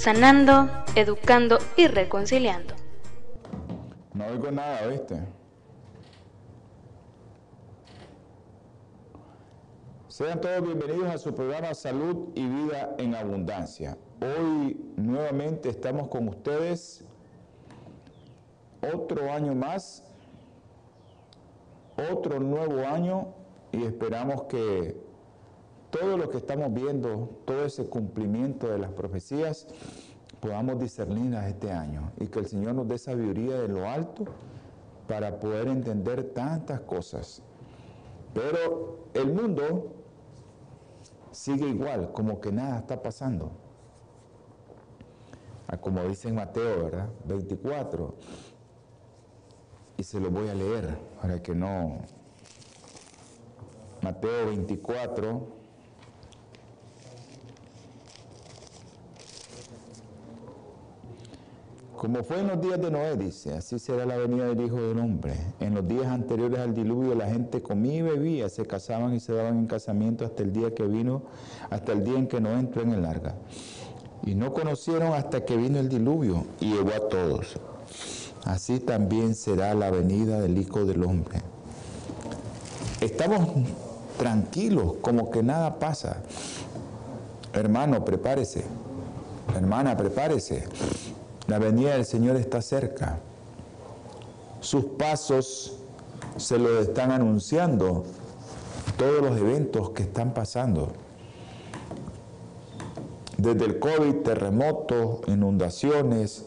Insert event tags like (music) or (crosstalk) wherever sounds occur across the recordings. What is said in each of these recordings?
sanando, educando y reconciliando. No oigo nada, ¿viste? Sean todos bienvenidos a su programa Salud y Vida en Abundancia. Hoy nuevamente estamos con ustedes otro año más, otro nuevo año y esperamos que todo lo que estamos viendo, todo ese cumplimiento de las profecías, podamos discernirlas este año y que el Señor nos dé sabiduría de lo alto para poder entender tantas cosas. Pero el mundo sigue igual, como que nada está pasando. Ah, como dice en Mateo, ¿verdad? 24. Y se lo voy a leer para que no... Mateo 24, Como fue en los días de Noé, dice, así será la venida del Hijo del Hombre. En los días anteriores al diluvio la gente comía y bebía, se casaban y se daban en casamiento hasta el día que vino, hasta el día en que Noé entró en el arca. Y no conocieron hasta que vino el diluvio y llevó a todos. Así también será la venida del Hijo del Hombre. Estamos tranquilos, como que nada pasa. Hermano, prepárese. Hermana, prepárese. La venida del Señor está cerca. Sus pasos se lo están anunciando todos los eventos que están pasando. Desde el COVID, terremotos, inundaciones,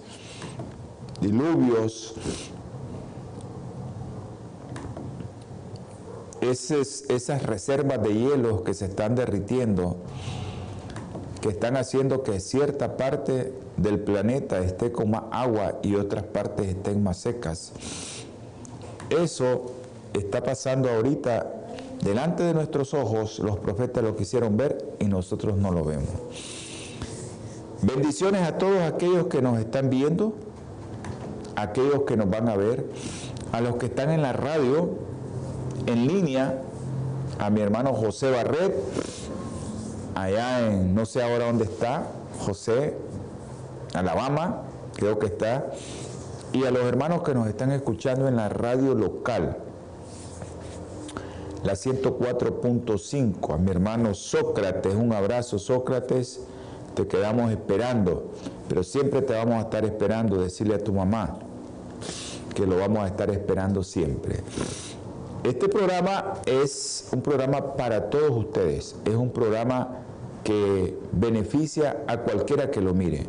diluvios, esas reservas de hielo que se están derritiendo, que están haciendo que cierta parte del planeta esté con más agua y otras partes estén más secas. Eso está pasando ahorita delante de nuestros ojos, los profetas lo quisieron ver y nosotros no lo vemos. Bendiciones a todos aquellos que nos están viendo, aquellos que nos van a ver, a los que están en la radio, en línea, a mi hermano José Barret, allá en, no sé ahora dónde está, José, Alabama, creo que está, y a los hermanos que nos están escuchando en la radio local, la 104.5, a mi hermano Sócrates, un abrazo Sócrates, te quedamos esperando, pero siempre te vamos a estar esperando, decirle a tu mamá que lo vamos a estar esperando siempre. Este programa es un programa para todos ustedes, es un programa que beneficia a cualquiera que lo mire.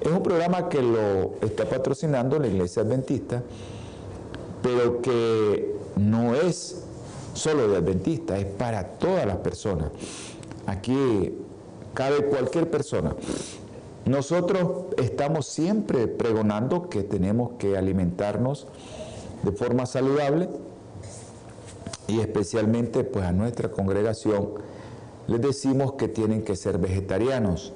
Es un programa que lo está patrocinando la Iglesia Adventista, pero que no es solo de Adventista, es para todas las personas. Aquí cabe cualquier persona. Nosotros estamos siempre pregonando que tenemos que alimentarnos de forma saludable y especialmente pues a nuestra congregación les decimos que tienen que ser vegetarianos.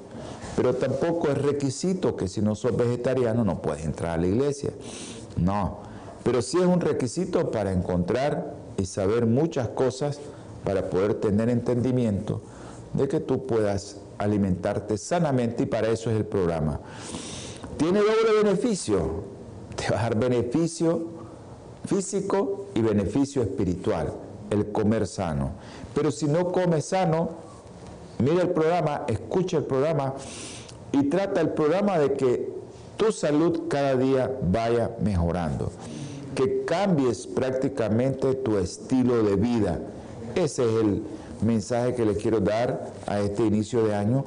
Pero tampoco es requisito que si no sos vegetariano no puedes entrar a la iglesia. No, pero sí es un requisito para encontrar y saber muchas cosas para poder tener entendimiento de que tú puedas alimentarte sanamente y para eso es el programa. Tiene doble beneficio, te va a dar beneficio físico y beneficio espiritual, el comer sano. Pero si no comes sano, mira el programa, escucha el programa y trata el programa de que tu salud cada día vaya mejorando, que cambies prácticamente tu estilo de vida. Ese es el mensaje que les quiero dar a este inicio de año.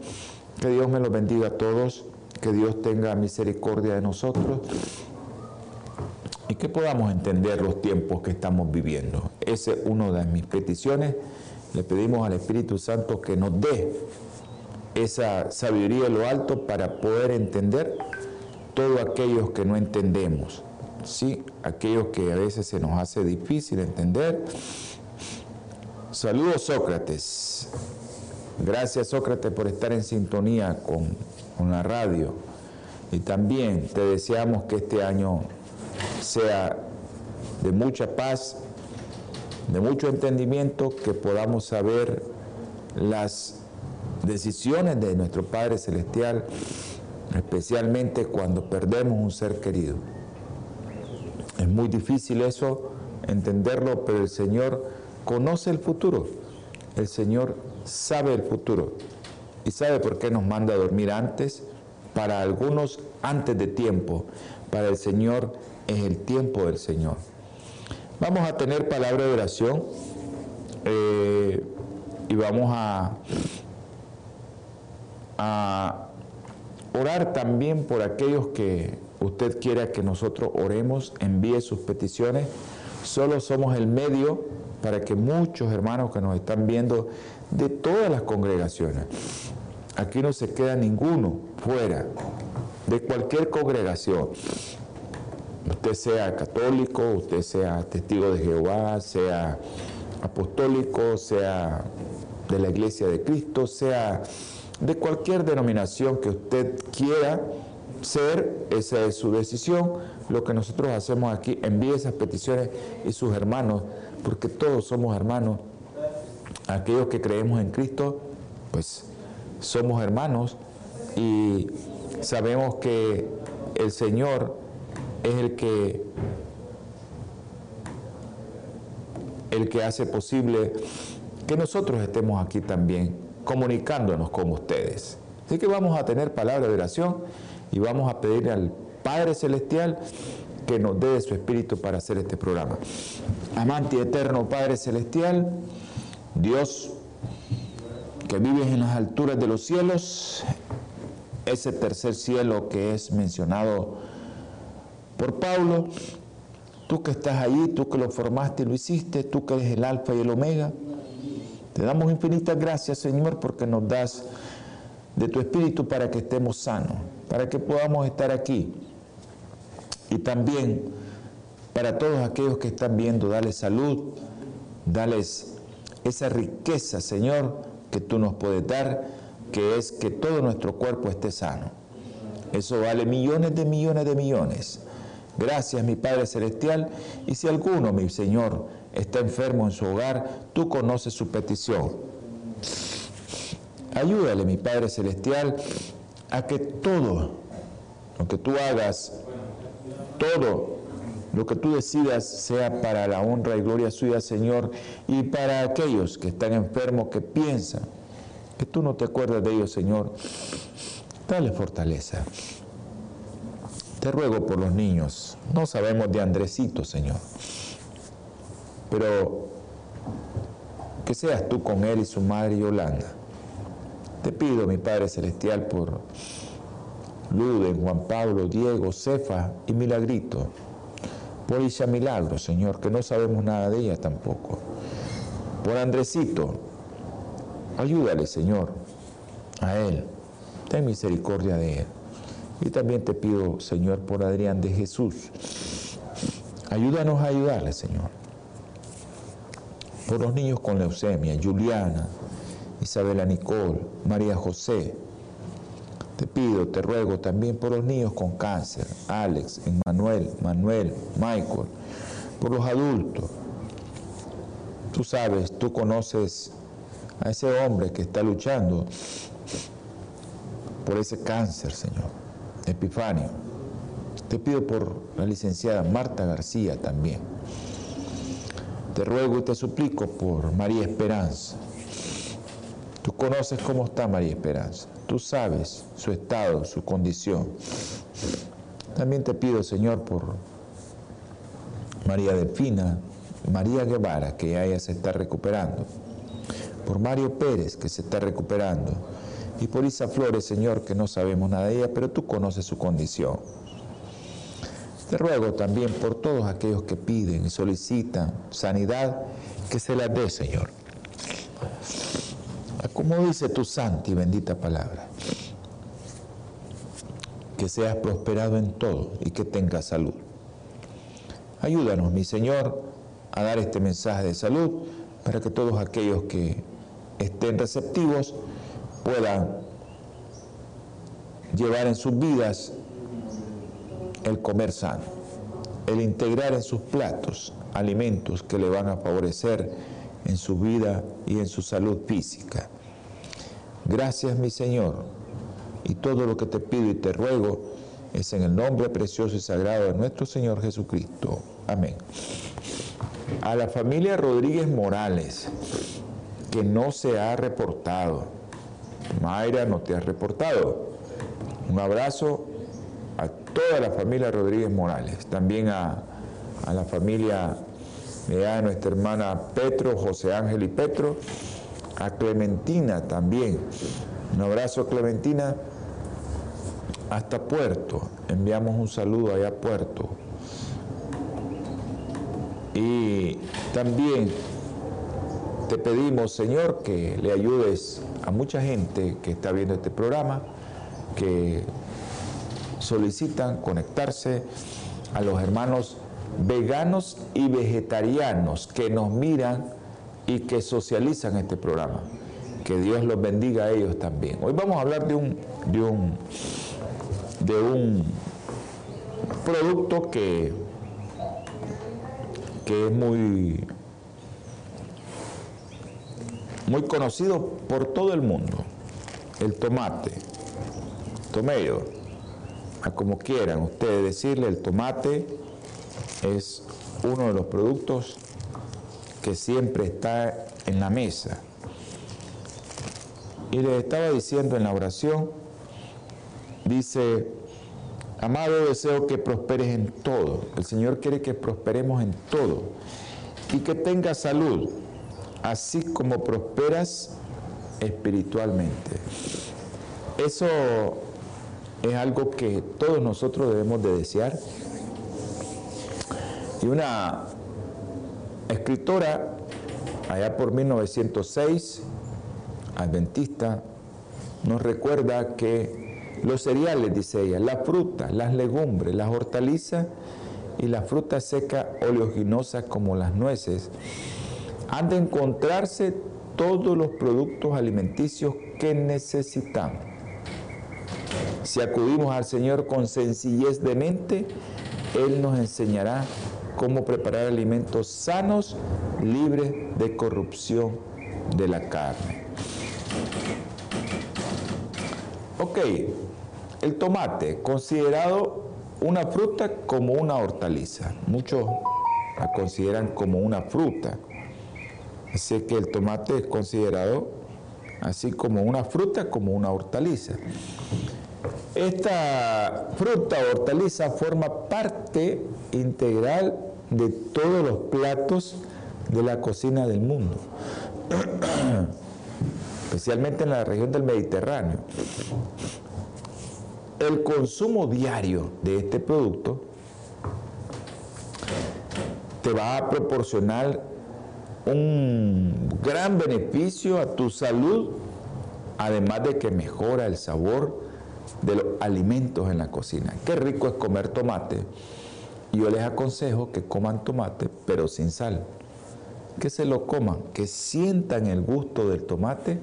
Que Dios me lo bendiga a todos, que Dios tenga misericordia de nosotros y que podamos entender los tiempos que estamos viviendo. Esa es una de mis peticiones. Le pedimos al Espíritu Santo que nos dé esa sabiduría de lo alto para poder entender todo aquello que no entendemos. Sí, aquellos que a veces se nos hace difícil entender. Saludos Sócrates. Gracias Sócrates por estar en sintonía con la radio. Y también te deseamos que este año sea de mucha paz, de mucho entendimiento, que podamos saber las decisiones de nuestro Padre Celestial, especialmente cuando perdemos un ser querido. Es muy difícil eso, entenderlo, pero el Señor conoce el futuro. El Señor sabe el futuro y sabe por qué nos manda a dormir antes, para algunos antes de tiempo, para el Señor es el tiempo del Señor. Vamos a tener palabra de oración eh, y vamos a, a orar también por aquellos que usted quiera que nosotros oremos, envíe sus peticiones. Solo somos el medio para que muchos hermanos que nos están viendo de todas las congregaciones, aquí no se queda ninguno fuera de cualquier congregación. Usted sea católico, usted sea testigo de Jehová, sea apostólico, sea de la iglesia de Cristo, sea de cualquier denominación que usted quiera ser, esa es su decisión. Lo que nosotros hacemos aquí, envíe esas peticiones y sus hermanos, porque todos somos hermanos. Aquellos que creemos en Cristo, pues somos hermanos y sabemos que el Señor es el que el que hace posible que nosotros estemos aquí también comunicándonos con ustedes. Así que vamos a tener palabra de oración y vamos a pedir al Padre Celestial que nos dé su espíritu para hacer este programa. Amante eterno Padre Celestial, Dios que vives en las alturas de los cielos, ese tercer cielo que es mencionado por Pablo, tú que estás allí, tú que lo formaste y lo hiciste, tú que eres el alfa y el omega, te damos infinitas gracias, Señor, porque nos das de tu espíritu para que estemos sanos, para que podamos estar aquí. Y también para todos aquellos que están viendo, dale salud, dales esa riqueza, Señor, que tú nos puedes dar, que es que todo nuestro cuerpo esté sano. Eso vale millones de millones de millones. Gracias, mi Padre Celestial. Y si alguno, mi Señor, está enfermo en su hogar, tú conoces su petición. Ayúdale, mi Padre Celestial, a que todo lo que tú hagas, todo lo que tú decidas sea para la honra y gloria suya, Señor, y para aquellos que están enfermos, que piensan que tú no te acuerdas de ellos, Señor, dale fortaleza. Te ruego por los niños. No sabemos de Andresito, Señor. Pero que seas tú con él y su madre Yolanda. Te pido, mi Padre Celestial, por Luden, Juan Pablo, Diego, Cefa y Milagrito. Por Isha Milagro, Señor, que no sabemos nada de ella tampoco. Por Andresito, ayúdale, Señor, a él. Ten misericordia de él. Y también te pido, Señor, por Adrián de Jesús. Ayúdanos a ayudarle, Señor. Por los niños con leucemia, Juliana, Isabela Nicole, María José. Te pido, te ruego también por los niños con cáncer, Alex, Emmanuel, Manuel, Michael, por los adultos. Tú sabes, tú conoces a ese hombre que está luchando por ese cáncer, Señor. Epifanio. Te pido por la licenciada Marta García también. Te ruego y te suplico por María Esperanza. Tú conoces cómo está María Esperanza. Tú sabes su estado, su condición. También te pido, Señor, por María Delfina, María Guevara, que ya se está recuperando. Por Mario Pérez, que se está recuperando y por Isa Flores, Señor, que no sabemos nada de ella, pero tú conoces su condición. Te ruego también por todos aquellos que piden y solicitan sanidad, que se la dé, Señor. como dice tu santa y bendita palabra, que seas prosperado en todo y que tengas salud. Ayúdanos, mi Señor, a dar este mensaje de salud para que todos aquellos que estén receptivos puedan llevar en sus vidas el comer sano, el integrar en sus platos alimentos que le van a favorecer en su vida y en su salud física. Gracias mi Señor, y todo lo que te pido y te ruego es en el nombre precioso y sagrado de nuestro Señor Jesucristo. Amén. A la familia Rodríguez Morales, que no se ha reportado, Mayra no te ha reportado. Un abrazo a toda la familia Rodríguez Morales, también a, la familia de nuestra hermana Petro, José Ángel y Petro, a Clementina también. Un abrazo Clementina hasta Puerto. Enviamos un saludo allá a Puerto. Y también te pedimos, Señor, que le ayudes a mucha gente que está viendo este programa, que solicitan conectarse a los hermanos veganos y vegetarianos que nos miran y que socializan este programa. Que Dios los bendiga a ellos también. Hoy vamos a hablar de un, de un, de un producto que, que es muy, muy conocido por todo el mundo, el tomate, tomato, a como quieran ustedes decirle, el tomate es uno de los productos que siempre está en la mesa. Y les estaba diciendo en la oración, dice, amado deseo que prosperes en todo. El Señor quiere que prosperemos en todo y que tengas salud, así como prosperas espiritualmente. Eso es algo que todos nosotros debemos de desear. Y una escritora, allá por 1906, adventista, nos recuerda que los cereales, dice ella, la fruta, las legumbres, las hortalizas y la fruta seca oleoginosa como las nueces, han de encontrarse todos los productos alimenticios que necesitamos. Si acudimos al Señor con sencillez de mente, Él nos enseñará cómo preparar alimentos sanos, libres de corrupción de la carne. Ok, el tomate, considerado una fruta como una hortaliza. Muchos la consideran como una fruta. Así que el tomate es considerado así como una fruta, como una hortaliza. Esta fruta o hortaliza forma parte integral de todos los platos de la cocina del mundo, (clears throat) especialmente en la región del Mediterráneo. El consumo diario de este producto te va a proporcionar un gran beneficio a tu salud, además de que mejora el sabor de los alimentos en la cocina. Qué rico es comer tomate. Yo les aconsejo que coman tomate, pero sin sal. Que se lo coman, que sientan el gusto del tomate.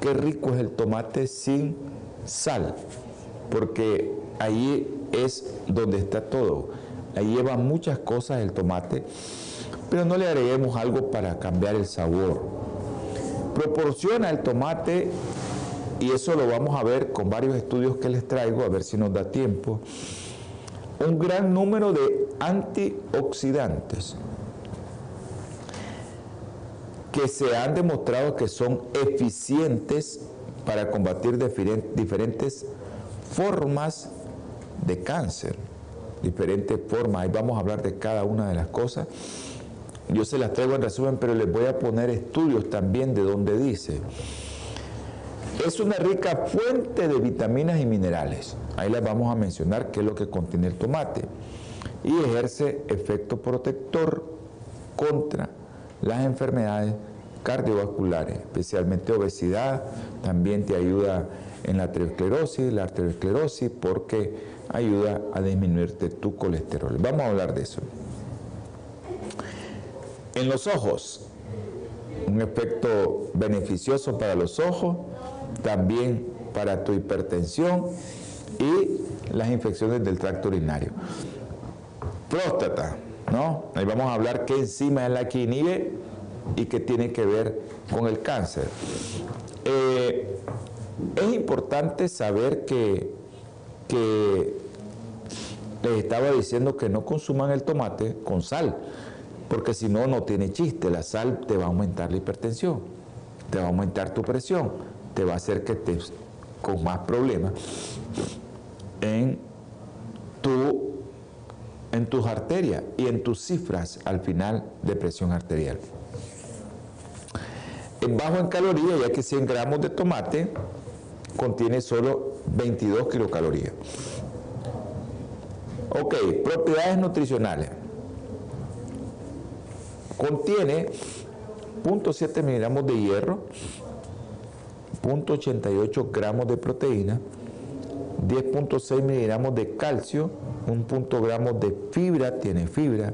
Qué rico es el tomate sin sal, porque ahí es donde está todo. Ahí lleva muchas cosas el tomate, pero no le agreguemos algo para cambiar el sabor. Proporciona el tomate y eso lo vamos a ver con varios estudios que les traigo, a ver si nos da tiempo, un gran número de antioxidantes que se han demostrado que son eficientes para combatir diferentes formas de cáncer, diferentes formas. Ahí vamos a hablar de cada una de las cosas. Yo se las traigo en resumen, pero les voy a poner estudios también de donde dice. Es una rica fuente de vitaminas y minerales. Ahí les vamos a mencionar qué es lo que contiene el tomate. Y ejerce efecto protector contra las enfermedades cardiovasculares, especialmente obesidad, también te ayuda en la arteriosclerosis, la arteriosclerosis porque ayuda a disminuirte tu colesterol. Vamos a hablar de eso. En los ojos, un efecto beneficioso para los ojos, también para tu hipertensión y las infecciones del tracto urinario. Próstata, ¿no? Ahí vamos a hablar qué enzima es la que inhibe y qué tiene que ver con el cáncer. Eh, es importante saber que, que les estaba diciendo que no consuman el tomate con sal, porque si no, no tiene chiste. La sal te va a aumentar la hipertensión, te va a aumentar tu presión, te va a hacer que estés con más problemas en, tu, en tus arterias y en tus cifras al final de presión arterial. Es bajo en calorías, ya que 100 gramos de tomate contiene solo 22 kilocalorías. Ok, propiedades nutricionales. Contiene 0.7 miligramos de hierro, 0.88 gramos de proteína, 10.6 miligramos de calcio, 1 gramos de fibra, tiene fibra,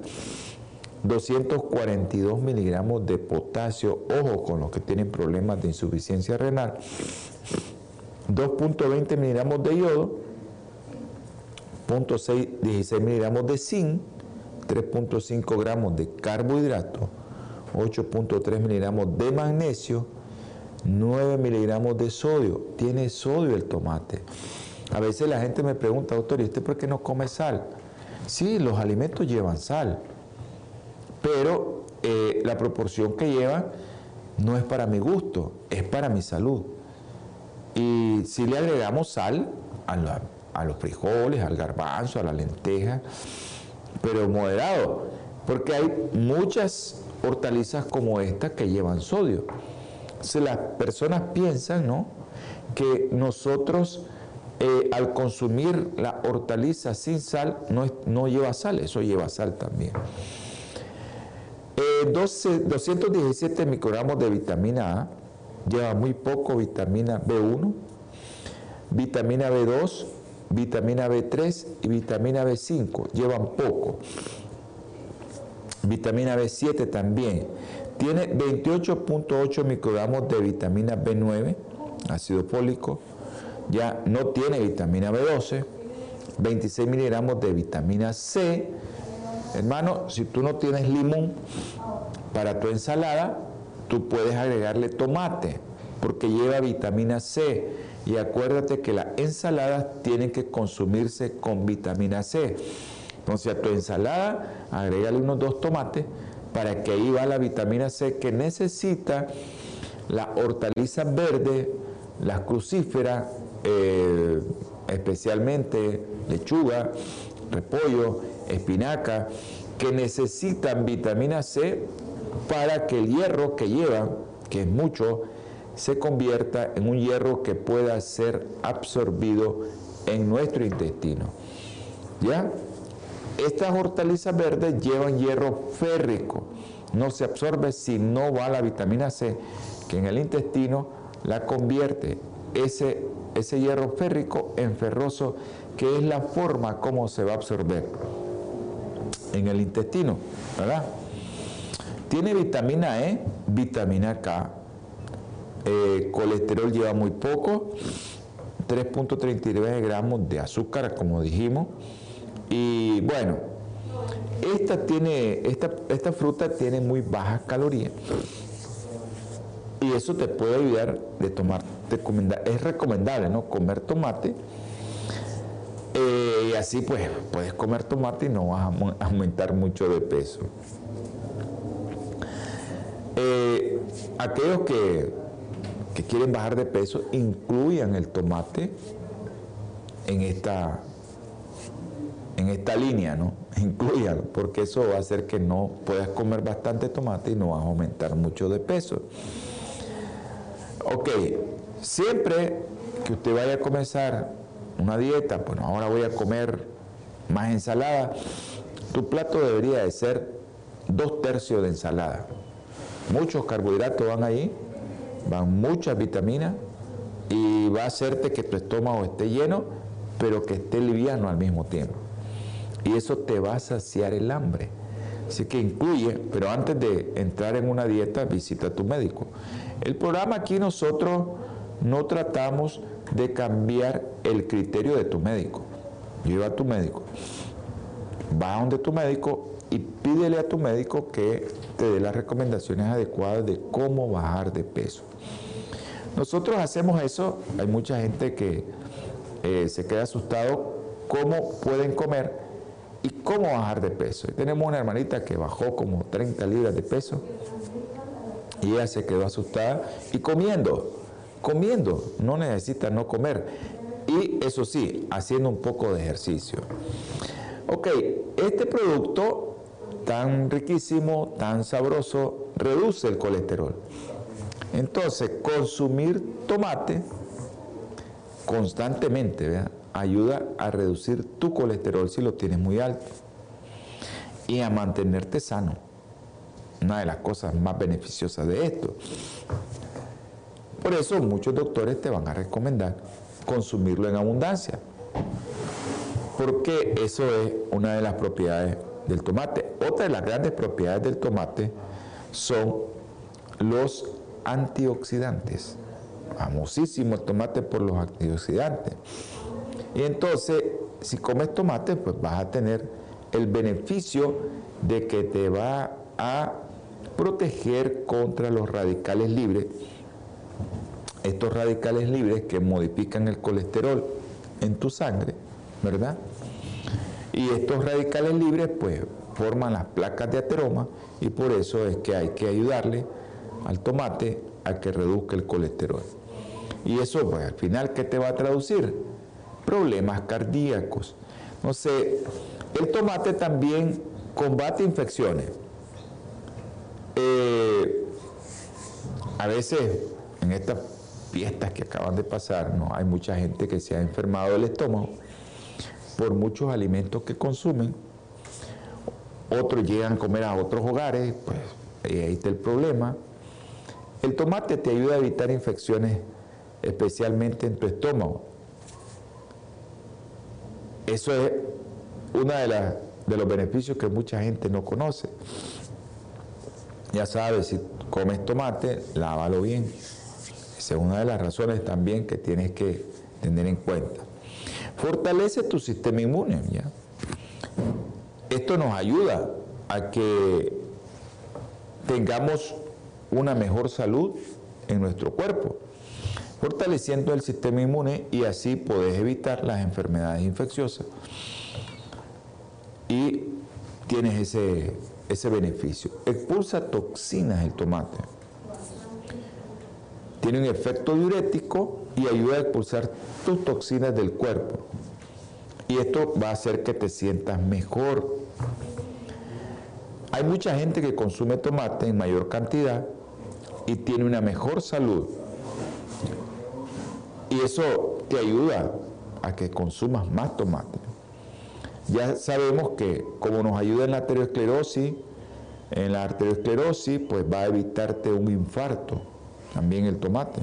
242 miligramos de potasio, ojo con los que tienen problemas de insuficiencia renal, 2.20 miligramos de yodo, 16 miligramos de zinc, 3.5 gramos de carbohidrato, 8.3 miligramos de magnesio, 9 miligramos de sodio. Tiene sodio el tomate. A veces la gente me pregunta, doctor, ¿y usted por qué no come sal? Sí, los alimentos llevan sal, pero eh, la proporción que llevan no es para mi gusto, es para mi salud. Y si le agregamos sal a, los frijoles, al garbanzo, a la lenteja, pero moderado, porque hay muchas hortalizas como esta que llevan sodio. Si las personas piensan, ¿no? Que nosotros eh, al consumir la hortaliza sin sal no, no, lleva sal, eso lleva sal también. 217 eh, microgramos de vitamina A, lleva muy poco vitamina B1, vitamina B2, vitamina B3 y vitamina B5, llevan poco. Vitamina B7 también. Tiene 28.8 microgramos de vitamina B9, ácido fólico. Ya no tiene vitamina B12, 26 miligramos de vitamina C. Hermano, si tú no tienes limón para tu ensalada, tú puedes agregarle tomate porque lleva vitamina C. Y acuérdate que las ensaladas tienen que consumirse con vitamina C. Entonces a tu ensalada agrégale unos dos tomates para que ahí va la vitamina C que necesita la hortaliza verde, las crucíferas, eh, especialmente lechuga, repollo, espinaca, que necesitan vitamina C para que el hierro que llevan, que es mucho, se convierta en un hierro que pueda ser absorbido en nuestro intestino. ¿Ya? Estas hortalizas verdes llevan hierro férrico. No se absorbe si no va la vitamina C, que en el intestino la convierte ese, ese hierro férrico en ferroso, que es la forma como se va a absorber en el intestino, ¿verdad? Tiene vitamina E, vitamina K, eh, colesterol lleva muy poco, 3.39 gramos de azúcar, como dijimos. Y bueno, esta, tiene, esta, esta fruta tiene muy bajas calorías. Y eso te puede ayudar de tomar, es recomendable, ¿no? Comer tomate. Eh, y así pues puedes comer tomate y no vas a aumentar mucho de peso. Eh, aquellos que, quieren bajar de peso incluyan el tomate en esta, en esta línea, ¿no? (laughs) Incluyan, porque eso va a hacer que no puedas comer bastante tomate y no vas a aumentar mucho de peso. Ok, siempre que usted vaya a comenzar una dieta, bueno, ahora voy a comer más ensalada, tu plato debería de ser dos tercios de ensalada muchos carbohidratos van ahí, van muchas vitaminas y va a hacerte que tu estómago esté lleno, pero que esté liviano al mismo tiempo. Y eso te va a saciar el hambre. Así que incluye, pero antes de entrar en una dieta, visita a tu médico. El programa aquí nosotros no tratamos de cambiar el criterio de tu médico. Lleva a tu médico, va a donde tu médico y pídele a tu médico que te dé las recomendaciones adecuadas de cómo bajar de peso. Nosotros hacemos eso, hay mucha gente que eh, se queda asustado cómo pueden comer y cómo bajar de peso. tenemos una hermanita que bajó como 30 libras de peso y ella se quedó asustada y comiendo, comiendo, no necesita no comer. Y eso sí, haciendo un poco de ejercicio. Ok, este producto tan riquísimo, tan sabroso, reduce el colesterol. Entonces, consumir tomate constantemente ayuda a reducir tu colesterol si lo tienes muy alto y a mantenerte sano. Una de las cosas más beneficiosas de esto. Por eso muchos doctores te van a recomendar consumirlo en abundancia. Porque eso es una de las propiedades del tomate. Otra de las grandes propiedades del tomate son los antioxidantes. Famosísimo el tomate por los antioxidantes. Y entonces, si comes tomate, pues vas a tener el beneficio de que te va a proteger contra los radicales libres. Estos radicales libres que modifican el colesterol en tu sangre, ¿verdad? Y estos radicales libres, pues, forman las placas de ateroma y por eso es que hay que ayudarle al tomate a que reduzca el colesterol. Y eso, pues, al final, ¿qué te va a traducir? Problemas cardíacos. No sé, el tomate también combate infecciones. Eh, a veces, en estas fiestas que acaban de pasar, ¿no? hay mucha gente que se ha enfermado del estómago por muchos alimentos que consumen. Otros llegan a comer a otros hogares, pues ahí está el problema. El tomate te ayuda a evitar infecciones, especialmente en tu estómago. Eso es uno de, los beneficios que mucha gente no conoce. Ya sabes, si comes tomate, lávalo bien. Esa es una de las razones también que tienes que tener en cuenta. Fortalece tu sistema inmune. Esto nos ayuda a que tengamos una mejor salud en nuestro cuerpo, fortaleciendo el sistema inmune y así podés evitar las enfermedades infecciosas. Y tienes ese, ese beneficio. Expulsa toxinas el tomate. Tiene un efecto diurético y ayuda a expulsar tus toxinas del cuerpo. Y esto va a hacer que te sientas mejor. Hay mucha gente que consume tomate en mayor cantidad y tiene una mejor salud. Y eso te ayuda a que consumas más tomate. Ya sabemos que como nos ayuda en la arteriosclerosis, en la arteriosclerosis, pues va a evitarte un infarto, también el tomate.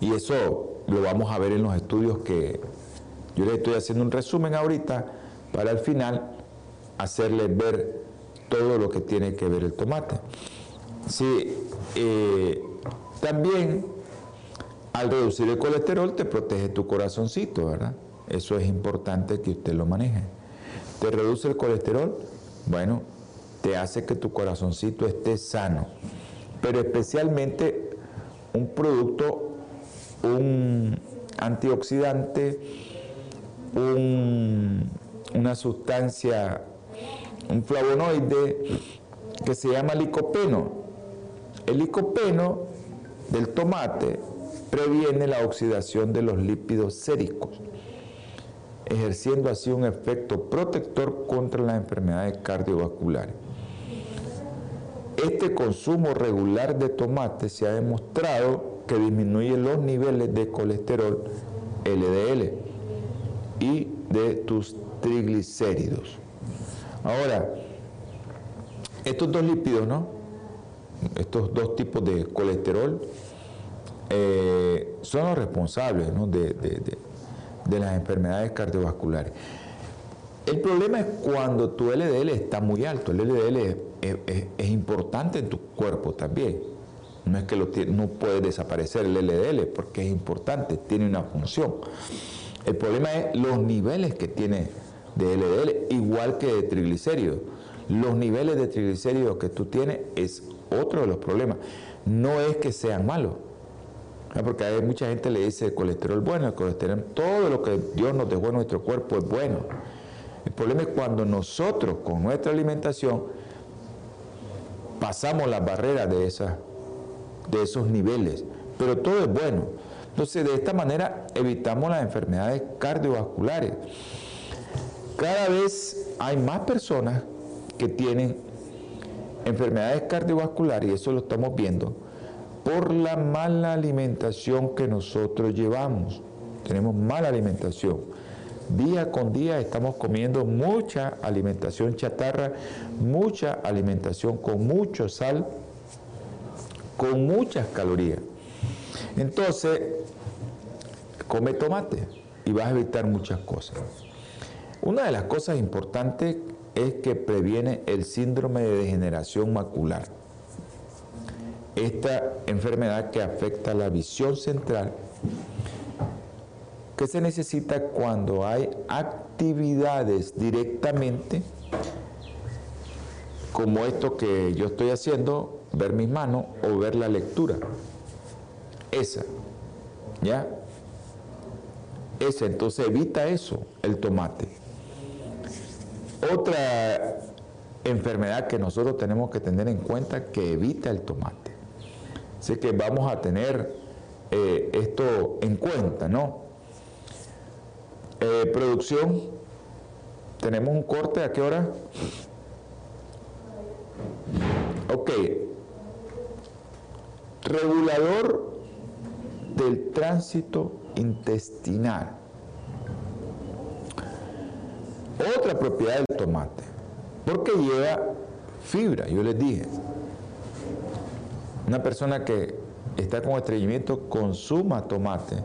Y eso lo vamos a ver en los estudios que yo les estoy haciendo un resumen ahorita para al final hacerles ver todo lo que tiene que ver el tomate. Sí, eh, también al reducir el colesterol te protege tu corazoncito, ¿verdad? Eso es importante que usted lo maneje. ¿Te reduce el colesterol? Bueno, te hace que tu corazoncito esté sano. Pero especialmente un producto, un antioxidante, una sustancia, un flavonoide que se llama licopeno. El licopeno del tomate previene la oxidación de los lípidos séricos, ejerciendo así un efecto protector contra las enfermedades cardiovasculares. Este consumo regular de tomate se ha demostrado que disminuye los niveles de colesterol LDL y de tus triglicéridos. Ahora, estos dos lípidos, ¿no? Estos dos tipos de colesterol, eh, son los responsables de, las enfermedades cardiovasculares. El problema es cuando tu LDL está muy alto. El LDL es, importante en tu cuerpo también. No es que no puede desaparecer el LDL porque es importante, tiene una función. El problema es los niveles que tiene de LDL, igual que de triglicéridos. Los niveles de triglicéridos que tú tienes es otro de los problemas. No es que sean malos, porque hay mucha gente le dice colesterol bueno, el colesterol, todo lo que Dios nos dejó en nuestro cuerpo es bueno. El problema es cuando nosotros con nuestra alimentación pasamos las barreras de, de esos niveles, pero todo es bueno. Entonces, de esta manera evitamos las enfermedades cardiovasculares. Cada vez hay más personas que tienen enfermedades cardiovasculares, y eso lo estamos viendo, por la mala alimentación que nosotros llevamos. Tenemos mala alimentación. Día con día estamos comiendo mucha alimentación chatarra, mucha alimentación con mucho sal, con muchas calorías. Entonces, come tomate y vas a evitar muchas cosas. Una de las cosas importantes es que previene el síndrome de degeneración macular. Esta enfermedad que afecta la visión central, que se necesita cuando hay actividades directamente, como esto que yo estoy haciendo, ver mis manos o ver la lectura. Esa, ¿ya? Esa, entonces evita eso, el tomate. Otra enfermedad que nosotros tenemos que tener en cuenta que evita el tomate. Así que vamos a tener eh, esto en cuenta, ¿no? Eh, producción, tenemos un corte, ¿a qué hora? Ok. Regulador del tránsito intestinal. Otra propiedad del tomate, porque lleva fibra, yo les dije. Una persona que está con estreñimiento consuma tomate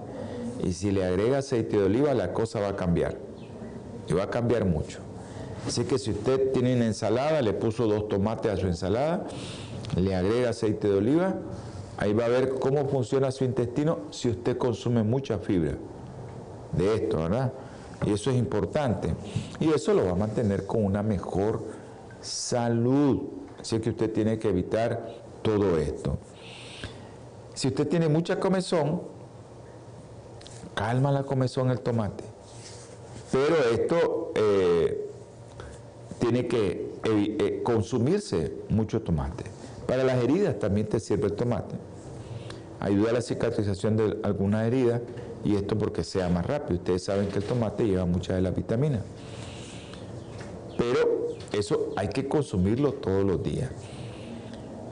y si le agrega aceite de oliva la cosa va a cambiar. Y va a cambiar mucho. Así que si usted tiene una ensalada, le puso dos tomates a su ensalada, le agrega aceite de oliva, ahí va a ver cómo funciona su intestino si usted consume mucha fibra de esto, ¿verdad? Y eso es importante. Y eso lo va a mantener con una mejor salud. Así que usted tiene que evitar todo esto. Si usted tiene mucha comezón, calma la comezón el tomate. Pero esto eh, tiene que eh, consumirse mucho tomate. Para las heridas también te sirve el tomate. Ayuda a la cicatrización de alguna herida y esto porque sea más rápido. Ustedes saben que el tomate lleva muchas de las vitaminas. Pero eso hay que consumirlo todos los días.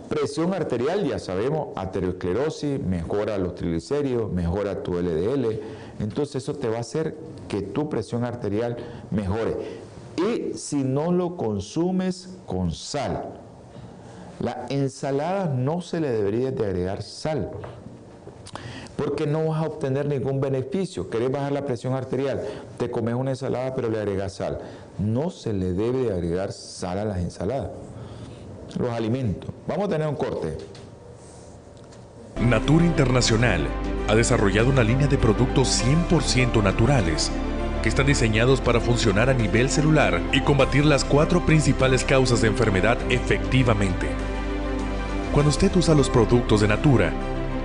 Presión arterial, ya sabemos, aterosclerosis, mejora los triglicéridos, mejora tu LDL. Entonces eso te va a hacer que tu presión arterial mejore. Y si no lo consumes con sal, la ensalada no se le debería de agregar sal porque no vas a obtener ningún beneficio. Querés bajar la presión arterial, te comes una ensalada pero le agregas sal. No se le debe de agregar sal a las ensaladas. Los alimentos. Vamos a tener un corte. Natura Internacional ha desarrollado una línea de productos 100% naturales que están diseñados para funcionar a nivel celular y combatir las cuatro principales causas de enfermedad efectivamente. Cuando usted usa los productos de Natura,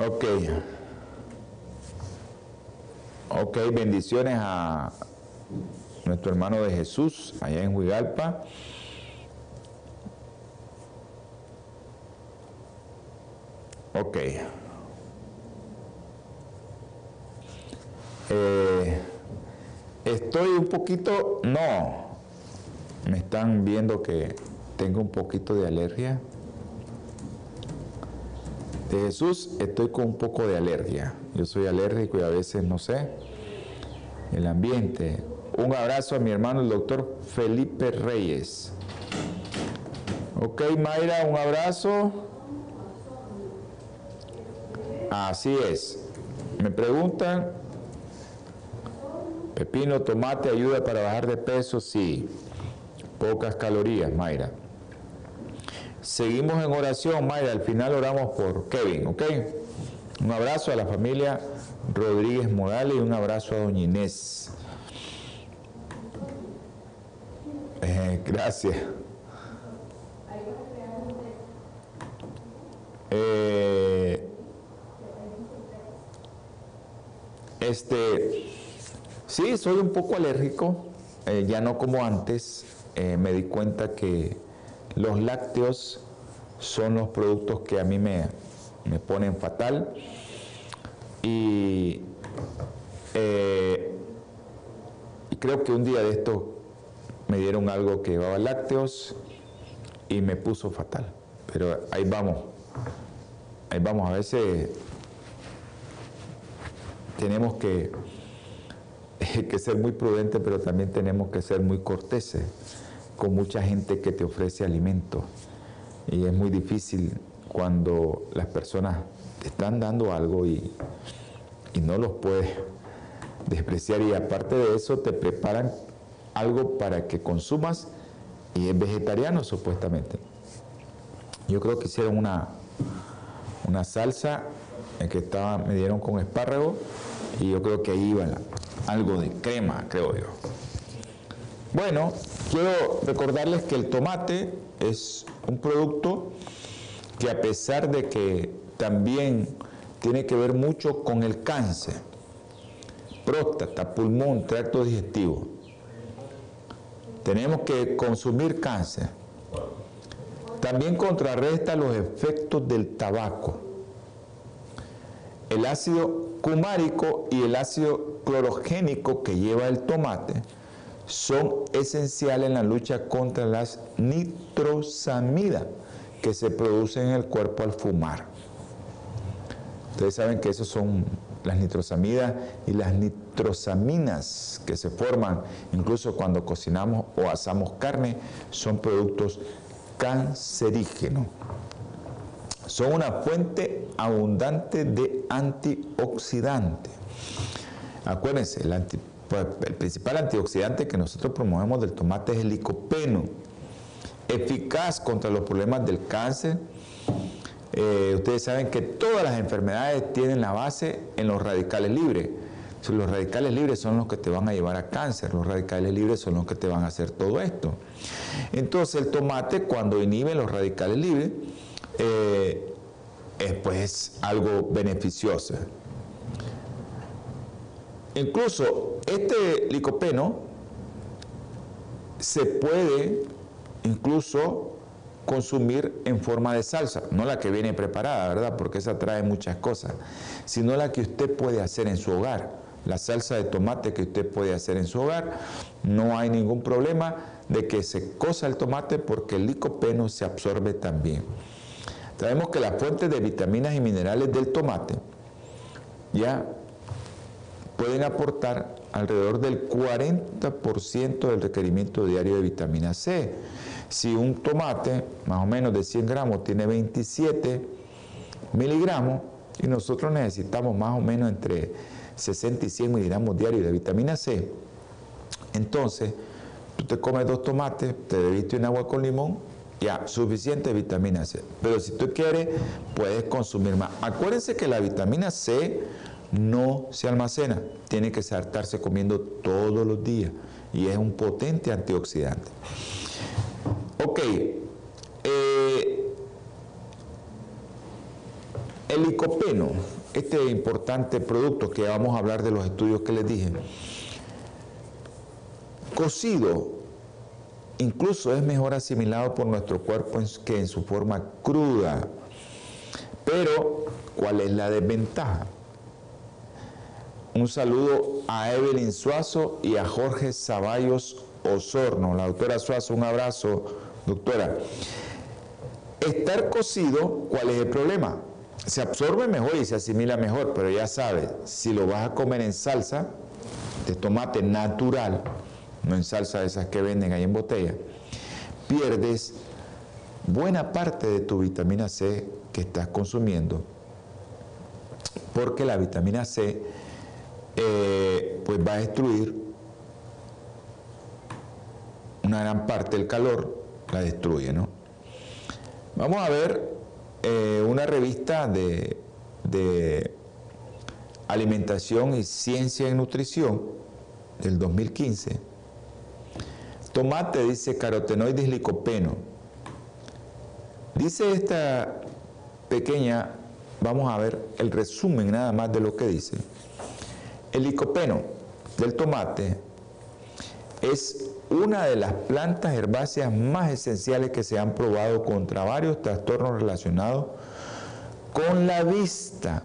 Ok. Ok, bendiciones a nuestro hermano de Jesús allá en Huigalpa. Ok. Eh, estoy un poquito, no, me están viendo que tengo un poquito de alergia. De Jesús estoy con un poco de alergia. Yo soy alérgico y a veces no sé. El ambiente. Un abrazo a mi hermano el doctor Felipe Reyes. Ok, Mayra, un abrazo. Así es. Me preguntan, pepino, tomate, ayuda para bajar de peso, sí. Pocas calorías, Mayra. Seguimos en oración, Mayra. Al final oramos por Kevin, ¿ok? Un abrazo a la familia Rodríguez Morales y un abrazo a Doña Inés. Eh, gracias. Eh, este, sí, soy un poco alérgico, eh, ya no como antes. me di cuenta que los lácteos son los productos que a mí me, ponen fatal. Y, eh, creo que un día de esto me dieron algo que llevaba lácteos y me puso fatal. Pero ahí vamos. Ahí vamos. A veces tenemos que, (laughs) que ser muy prudentes, pero también tenemos que ser muy corteses con mucha gente que te ofrece alimento. Y es muy difícil cuando las personas te están dando algo y, no los puedes despreciar. Y aparte de eso, te preparan algo para que consumas y es vegetariano supuestamente. Yo creo que hicieron una, una salsa en que estaba, me dieron con espárrago y yo creo que ahí iba algo de crema, creo yo. Bueno, quiero recordarles que el tomate es un producto que a pesar de que también tiene que ver mucho con el cáncer, próstata, pulmón, tracto digestivo, tenemos que consumir cáncer. También contrarresta los efectos del tabaco. El ácido cumárico y el ácido clorogénico que lleva el tomate son esenciales en la lucha contra las nitrosamidas que se producen en el cuerpo al fumar. Ustedes saben que esos son las nitrosamidas y las nitrosaminas que se forman incluso cuando cocinamos o asamos carne, son productos cancerígenos. Son una fuente abundante de antioxidantes. Acuérdense, el anti pues, el principal antioxidante que nosotros promovemos del tomate es el licopeno, eficaz contra los problemas del cáncer. Eh, ustedes saben que todas las enfermedades tienen la base en los radicales libres. Los radicales libres son los que te van a llevar a cáncer, los radicales libres son los que te van a hacer todo esto. Entonces el tomate cuando inhibe los radicales libres eh, es pues algo beneficioso. Incluso este licopeno se puede incluso consumir en forma de salsa, no la que viene preparada, ¿verdad? Porque esa trae muchas cosas, sino la que usted puede hacer en su hogar. La salsa de tomate que usted puede hacer en su hogar, no hay ningún problema de que se cosa el tomate porque el licopeno se absorbe también. Sabemos que las fuentes de vitaminas y minerales del tomate ya pueden aportar alrededor del 40% del requerimiento diario de vitamina C. Si un tomate, más o menos de 100 gramos, tiene 27 miligramos, y nosotros necesitamos más o menos entre 60 y 100 miligramos diarios de vitamina C, entonces tú te comes dos tomates, te bebiste un agua con limón, ya, suficiente vitamina C. Pero si tú quieres, puedes consumir más. Acuérdense que la vitamina C no se almacena, tiene que estarse comiendo todos los días y es un potente antioxidante. Ok, eh, el licopeno, este importante producto que vamos a hablar de los estudios que les dije, cocido incluso es mejor asimilado por nuestro cuerpo que en su forma cruda, pero ¿Cuál es la desventaja? Un saludo a Evelyn Suazo y a Jorge Zaballos Osorno. La doctora Suazo, un abrazo, doctora. Estar cocido, ¿cuál es el problema? Se absorbe mejor y se asimila mejor, pero ya sabes, si lo vas a comer en salsa de tomate natural, no en salsa de esas que venden ahí en botella, pierdes buena parte de tu vitamina C que estás consumiendo, porque la vitamina C eh, pues va a destruir una gran parte del calor, la destruye, ¿no? Vamos a ver eh, una revista de, de alimentación y ciencia y nutrición del 2015. Tomate dice carotenoides licopeno. Dice esta pequeña, vamos a ver el resumen nada más de lo que dice. El licopeno del tomate es una de las plantas herbáceas más esenciales que se han probado contra varios trastornos relacionados con la vista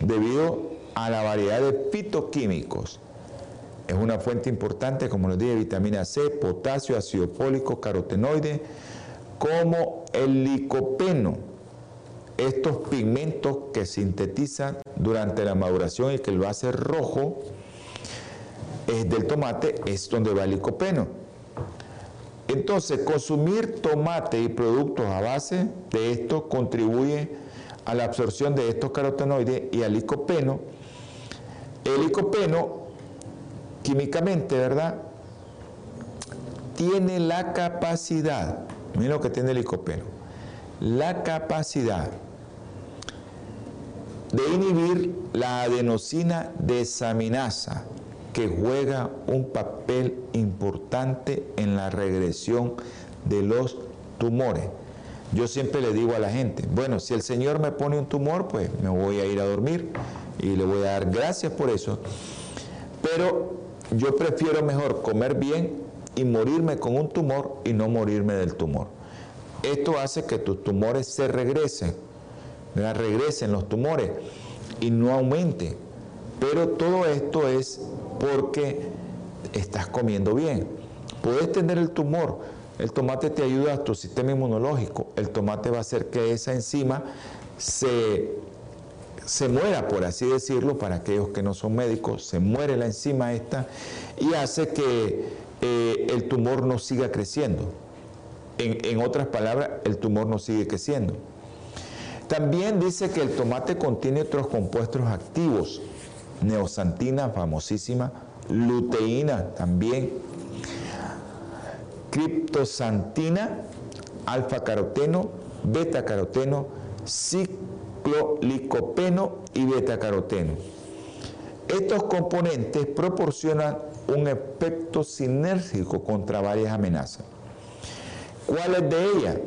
debido a la variedad de fitoquímicos. Es una fuente importante, como les dije, de vitamina C, potasio, ácido fólico, carotenoide, como el licopeno. Estos pigmentos que sintetizan durante la maduración y que lo hace rojo es del tomate es donde va el licopeno. Entonces, consumir tomate y productos a base de esto contribuye a la absorción de estos carotenoides y al licopeno. El licopeno, químicamente, ¿verdad? Tiene la capacidad, miren lo que tiene el licopeno, la capacidad de inhibir la adenosina desaminasa, que juega un papel importante en la regresión de los tumores. Yo siempre le digo a la gente, bueno, si el Señor me pone un tumor, pues me voy a ir a dormir y le voy a dar gracias por eso. Pero yo prefiero mejor comer bien y morirme con un tumor y no morirme del tumor. Esto hace que tus tumores se regresen, regresen los tumores y no aumenten. Pero todo esto es porque estás comiendo bien. Puedes tener el tumor, el tomate te ayuda a tu sistema inmunológico, el tomate va a hacer que esa enzima se, se muera, por así decirlo, para aquellos que no son médicos, se muere la enzima esta y hace que eh, el tumor no siga creciendo. En, otras palabras, el tumor no sigue creciendo. También dice que el tomate contiene otros compuestos activos neosantina famosísima, luteína también, criptosantina, alfa caroteno, beta caroteno, ciclolicopeno y beta caroteno. Estos componentes proporcionan un efecto sinérgico contra varias amenazas. ¿Cuáles de ellas?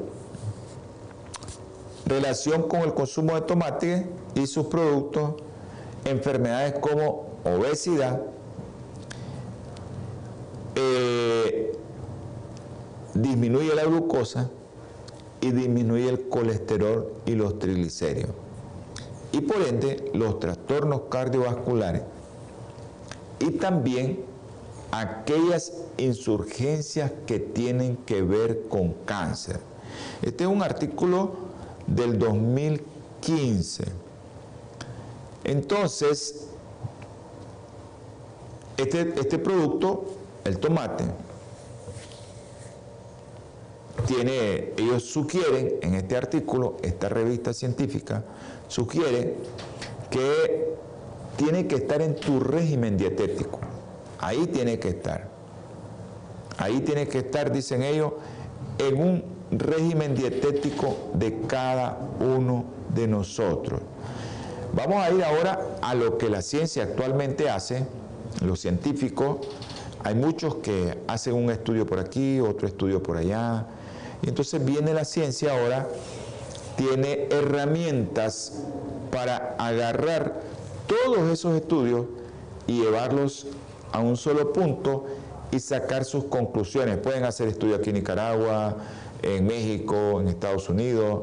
Relación con el consumo de tomate y sus productos enfermedades como obesidad, eh, disminuye la glucosa y disminuye el colesterol y los triglicéridos. Y por ende los trastornos cardiovasculares y también aquellas insurgencias que tienen que ver con cáncer. Este es un artículo del 2015 entonces, este, este, producto, el tomate, tiene, ellos sugieren en este artículo, esta revista científica, sugiere que tiene que estar en tu régimen dietético. Ahí tiene que estar. Ahí tiene que estar, dicen ellos, en un régimen dietético de cada uno de nosotros. Vamos a ir ahora a lo que la ciencia actualmente hace, los científicos. Hay muchos que hacen un estudio por aquí, otro estudio por allá. Y entonces viene la ciencia ahora, tiene herramientas para agarrar todos esos estudios y llevarlos a un solo punto y sacar sus conclusiones. Pueden hacer estudios aquí en Nicaragua, en México, en Estados Unidos,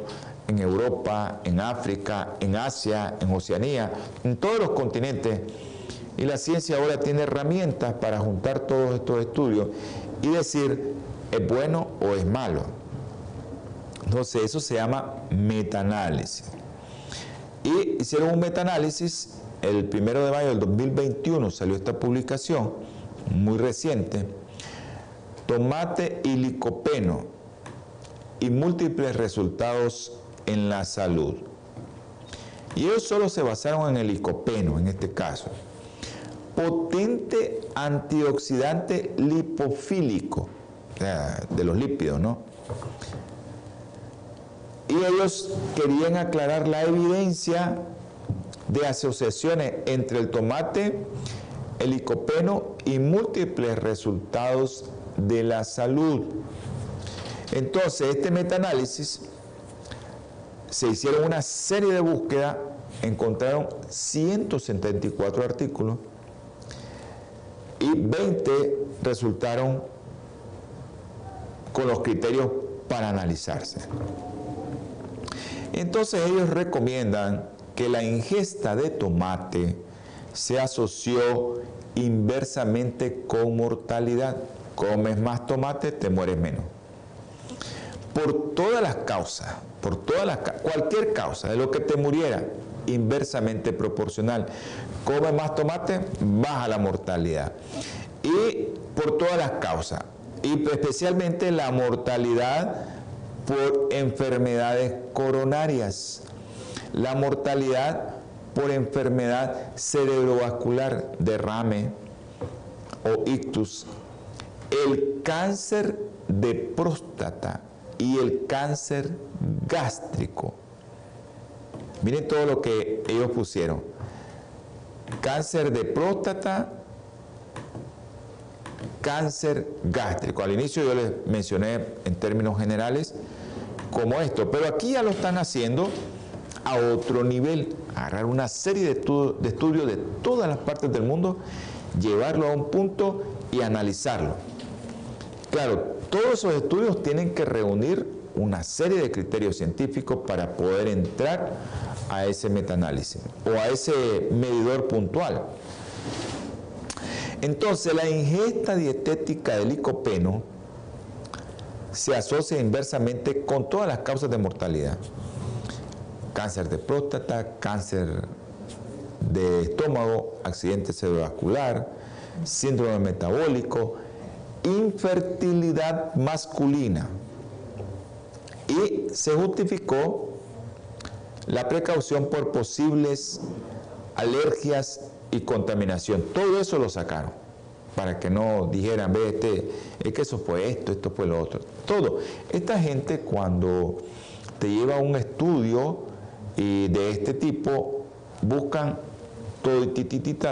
en Europa, en África, en Asia, en Oceanía, en todos los continentes. Y la ciencia ahora tiene herramientas para juntar todos estos estudios y decir, ¿es bueno o es malo? Entonces eso se llama metaanálisis. Y hicieron un metaanálisis, el primero de mayo del 2021 salió esta publicación, muy reciente, tomate y licopeno y múltiples resultados en la salud. Y ellos solo se basaron en el licopeno en este caso. Potente antioxidante lipofílico, de los lípidos, ¿no? Y ellos querían aclarar la evidencia de asociaciones entre el tomate, el licopeno y múltiples resultados de la salud. Entonces, este metaanálisis se hicieron una serie de búsquedas, encontraron 174 artículos y 20 resultaron con los criterios para analizarse. Entonces ellos recomiendan que la ingesta de tomate se asoció inversamente con mortalidad. Comes más tomate, te mueres menos. Por todas las causas, por todas las cualquier causa de lo que te muriera, inversamente proporcional. Come más tomate, baja la mortalidad. Y por todas las causas, y especialmente la mortalidad por enfermedades coronarias, la mortalidad por enfermedad cerebrovascular, derrame o ictus, el cáncer de próstata y el cáncer gástrico. Miren todo lo que ellos pusieron. Cáncer de próstata, cáncer gástrico. Al inicio yo les mencioné en términos generales como esto, pero aquí ya lo están haciendo a otro nivel, agarrar una serie de, estudios de todas las partes del mundo, llevarlo a un punto y analizarlo. Claro, todos esos estudios tienen que reunir una serie de criterios científicos para poder entrar a ese metaanálisis o a ese medidor puntual. Entonces, la ingesta dietética de licopeno se asocia inversamente con todas las causas de mortalidad. Cáncer de próstata, cáncer de estómago, accidente cerebrovascular, síndrome metabólico, infertilidad masculina. Y se justificó la precaución por posibles alergias y contaminación. Todo eso lo sacaron para que no dijeran, ve, este, es que eso fue esto, esto fue lo otro. Todo. Esta gente cuando te lleva un estudio y de este tipo, buscan todo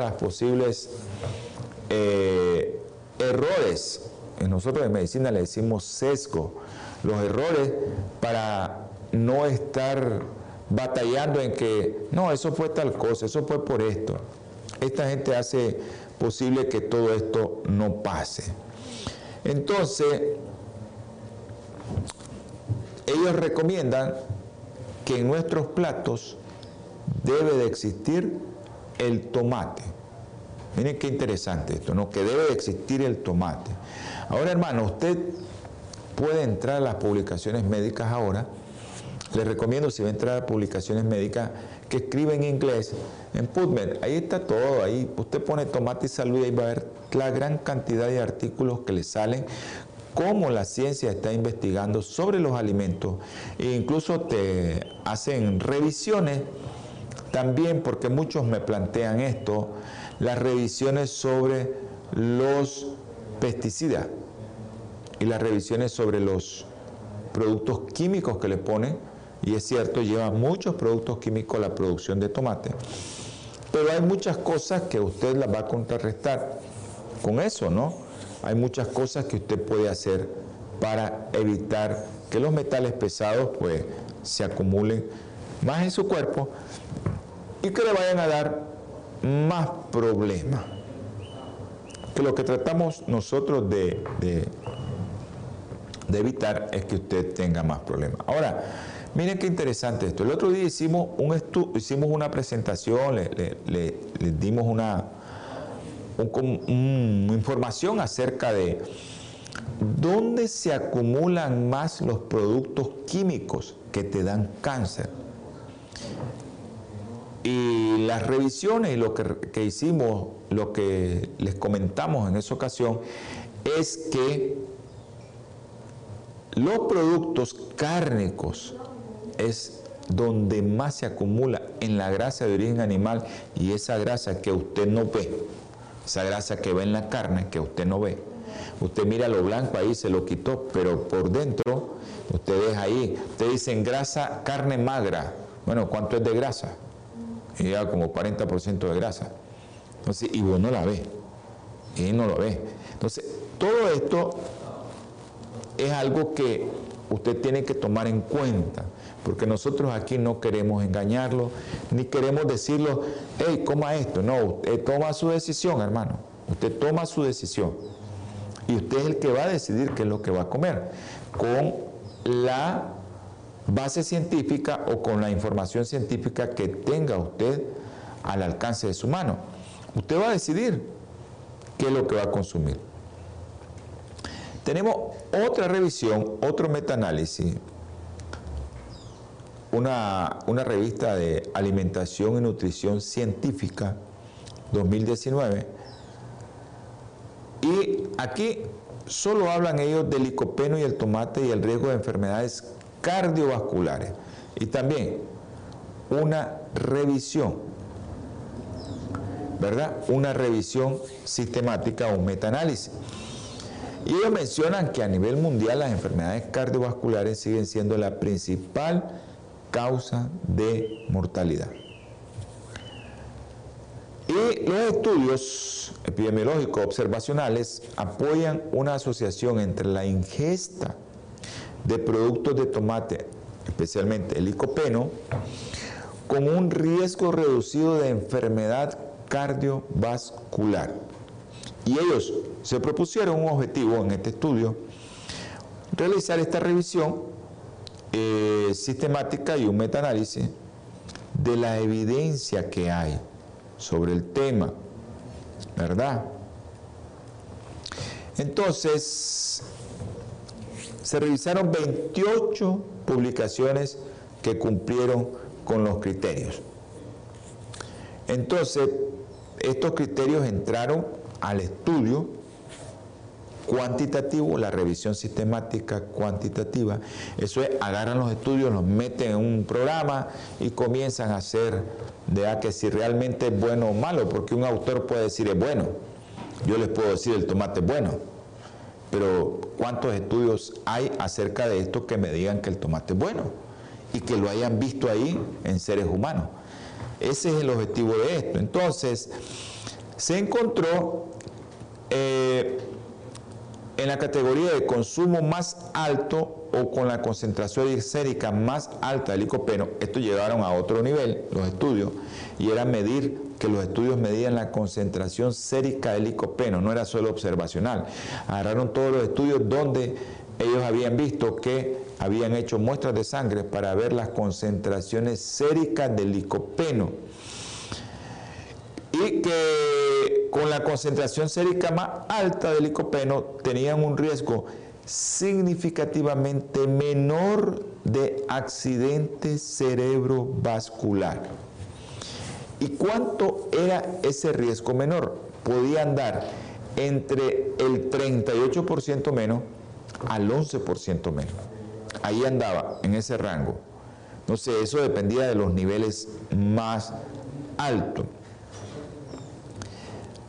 las posibles eh, errores. Nosotros en medicina le decimos sesgo. Los errores para no estar batallando en que, no, eso fue tal cosa, eso fue por esto. Esta gente hace posible que todo esto no pase. Entonces, ellos recomiendan que en nuestros platos debe de existir el tomate. Miren qué interesante esto. Que debe de existir el tomate. Ahora, hermano, usted puede entrar a las publicaciones médicas ahora. Les recomiendo, si va a entrar a publicaciones médicas, que escribe en inglés, en PubMed, ahí está todo, ahí usted pone tomate y salud y ahí va a ver la gran cantidad de artículos que le salen, cómo la ciencia está investigando sobre los alimentos e incluso te hacen revisiones también, porque muchos me plantean esto, las revisiones sobre los pesticidas y las revisiones sobre los productos químicos que le ponen y es cierto, lleva muchos productos químicos la producción de tomate. Pero hay muchas cosas que usted las va a contrarrestar con eso, ¿no? Hay muchas cosas que usted puede hacer para evitar que los metales pesados pues se acumulen más en su cuerpo y que le vayan a dar más problemas. Que lo que tratamos nosotros de, de, evitar es que usted tenga más problemas. Ahora, Miren qué interesante esto. El otro día hicimos, un hicimos una presentación, le, dimos una, información acerca de dónde se acumulan más los productos químicos que te dan cáncer. Y las revisiones y lo que, que hicimos, lo que les comentamos en esa ocasión, es que los productos cárnicos es donde más se acumula en la grasa de origen animal y esa grasa que usted no ve, esa grasa que ve en la carne que usted no ve. Usted mira lo blanco ahí, se lo quitó, pero por dentro, usted ve ahí, usted dice grasa, carne magra. Bueno, ¿cuánto es de grasa? Y ya como 40% de grasa. Entonces, y vos no la ve. Y no lo ve. Entonces, todo esto es algo que usted tiene que tomar en cuenta, porque nosotros aquí no queremos engañarlo, ni queremos decirlo, hey, coma esto. No, usted toma su decisión, hermano. Usted toma su decisión. Y usted es el que va a decidir qué es lo que va a comer, con la base científica o con la información científica que tenga usted al alcance de su mano. Usted va a decidir qué es lo que va a consumir. Tenemos otra revisión, otro metaanálisis, una, una revista de alimentación y nutrición científica 2019. Y aquí solo hablan ellos del licopeno y el tomate y el riesgo de enfermedades cardiovasculares. Y también una revisión, ¿verdad? Una revisión sistemática, un metaanálisis. Y ellos mencionan que a nivel mundial las enfermedades cardiovasculares siguen siendo la principal causa de mortalidad. Y los estudios epidemiológicos observacionales apoyan una asociación entre la ingesta de productos de tomate, especialmente el licopeno, con un riesgo reducido de enfermedad cardiovascular. Y ellos se propusieron un objetivo en este estudio, realizar esta revisión eh, sistemática y un metaanálisis de la evidencia que hay sobre el tema, ¿verdad? Entonces, se revisaron 28 publicaciones que cumplieron con los criterios. Entonces, estos criterios entraron al estudio cuantitativo, la revisión sistemática cuantitativa. Eso es, agarran los estudios, los meten en un programa y comienzan a hacer de a que si realmente es bueno o malo, porque un autor puede decir es bueno. Yo les puedo decir el tomate es bueno, pero ¿cuántos estudios hay acerca de esto que me digan que el tomate es bueno y que lo hayan visto ahí en seres humanos? Ese es el objetivo de esto. Entonces, se encontró eh, en la categoría de consumo más alto o con la concentración sérica más alta del licopeno, esto llevaron a otro nivel los estudios y era medir que los estudios medían la concentración sérica del licopeno, no era solo observacional. Agarraron todos los estudios donde ellos habían visto que habían hecho muestras de sangre para ver las concentraciones séricas del licopeno y que con la concentración sérica más alta del licopeno tenían un riesgo significativamente menor de accidente cerebrovascular. ¿Y cuánto era ese riesgo menor? Podía andar entre el 38% menos al 11% menos. Ahí andaba, en ese rango. No sé, eso dependía de los niveles más altos.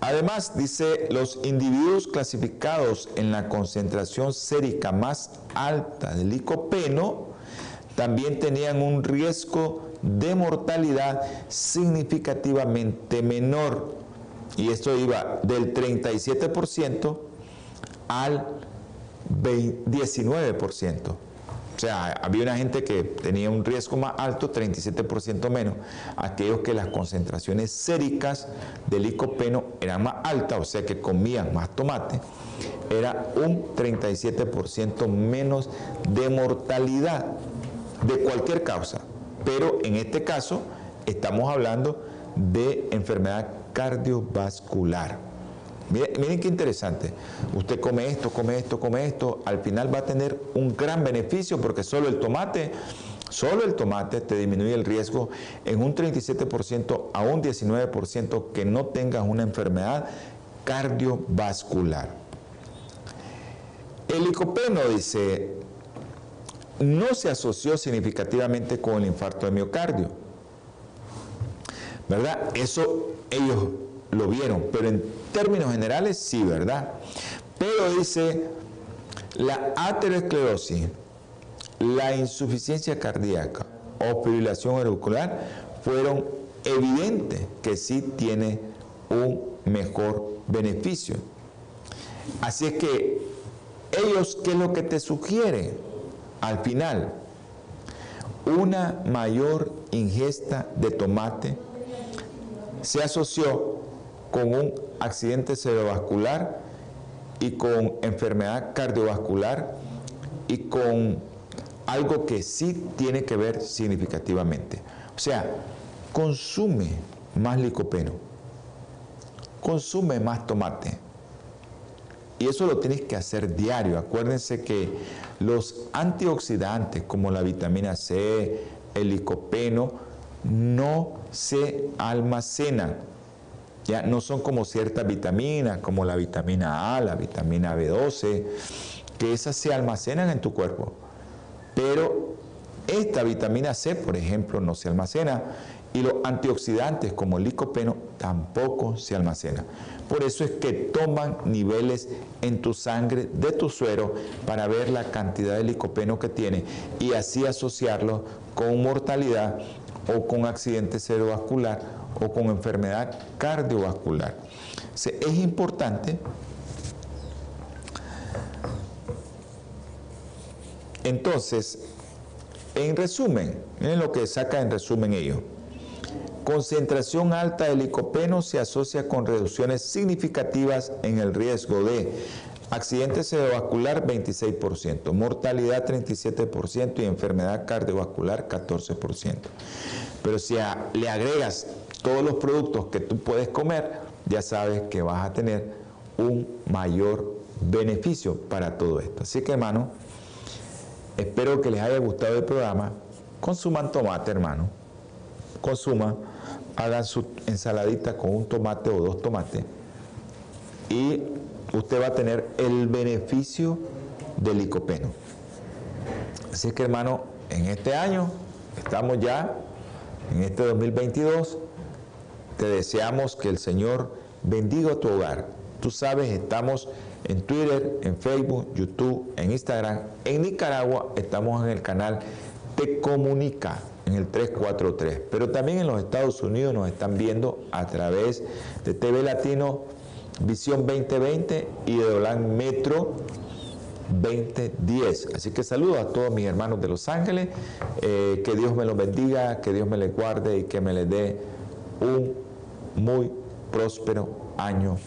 Además, dice, los individuos clasificados en la concentración sérica más alta del licopeno también tenían un riesgo de mortalidad significativamente menor. Y esto iba del 37% al 19%. O sea, había una gente que tenía un riesgo más alto, 37% menos, aquellos que las concentraciones séricas del licopeno eran más altas, o sea que comían más tomate, era un 37% menos de mortalidad. de cualquier causa, pero en este caso estamos hablando de enfermedad cardiovascular. Miren, qué interesante. Usted come esto, come esto, come esto, al final va a tener un gran beneficio porque solo el tomate, solo el tomate te disminuye el riesgo en un 37% a un 19% que no tengas una enfermedad cardiovascular. El licopeno dice, no se asoció significativamente con el infarto de miocardio. ¿Verdad? Eso ellos lo vieron, pero en términos generales sí, ¿verdad? Pero dice, la aterosclerosis, la insuficiencia cardíaca o fibrilación auricular fueron evidentes que sí tiene un mejor beneficio. Así es que ellos, ¿qué es lo que te sugieren? Al final, una mayor ingesta de tomate se asoció con un accidente cerebrovascular y con enfermedad cardiovascular y con algo que sí tiene que ver significativamente. O sea, consume más licopeno, consume más tomate. Y eso lo tienes que hacer diario. Acuérdense que los antioxidantes como la vitamina C, el licopeno, no se almacenan ya no son como ciertas vitaminas, como la vitamina A, la vitamina B12, que esas se almacenan en tu cuerpo. Pero esta vitamina C, por ejemplo, no se almacena y los antioxidantes como el licopeno tampoco se almacenan. Por eso es que toman niveles en tu sangre de tu suero para ver la cantidad de licopeno que tiene y así asociarlo con mortalidad o con accidente cerebrovascular o con enfermedad cardiovascular. es importante entonces, en resumen, miren lo que saca en resumen ello. Concentración alta de licopeno se asocia con reducciones significativas en el riesgo de accidente cerebrovascular 26%, mortalidad 37% y enfermedad cardiovascular 14%. Pero si le agregas todos los productos que tú puedes comer, ya sabes que vas a tener un mayor beneficio para todo esto. Así que hermano, espero que les haya gustado el programa. Consuman tomate, hermano. Consuma, hagan su ensaladita con un tomate o dos tomates y usted va a tener el beneficio del licopeno. Así que hermano, en este año estamos ya en este 2022 te deseamos que el Señor bendiga tu hogar. Tú sabes, estamos en Twitter, en Facebook, YouTube, en Instagram. En Nicaragua estamos en el canal Te Comunica en el 343. Pero también en los Estados Unidos nos están viendo a través de TV Latino Visión 2020 y de Dolan Metro 2010. Así que saludo a todos mis hermanos de Los Ángeles. Eh, que Dios me los bendiga, que Dios me les guarde y que me les dé un muy próspero año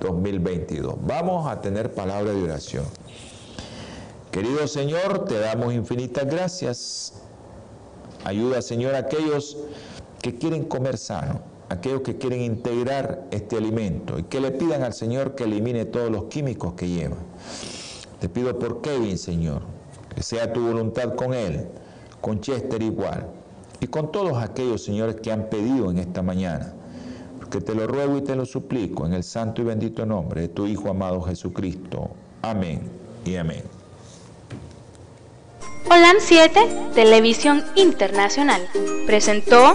2022. Vamos a tener palabra de oración. Querido Señor, te damos infinitas gracias. Ayuda, Señor, a aquellos que quieren comer sano, aquellos que quieren integrar este alimento y que le pidan al Señor que elimine todos los químicos que lleva. Te pido por Kevin, Señor, que sea tu voluntad con él, con Chester igual, y con todos aquellos, señores, que han pedido en esta mañana que te lo ruego y te lo suplico en el santo y bendito nombre de tu Hijo amado Jesucristo. Amén y amén. Holan 7, Televisión Internacional, presentó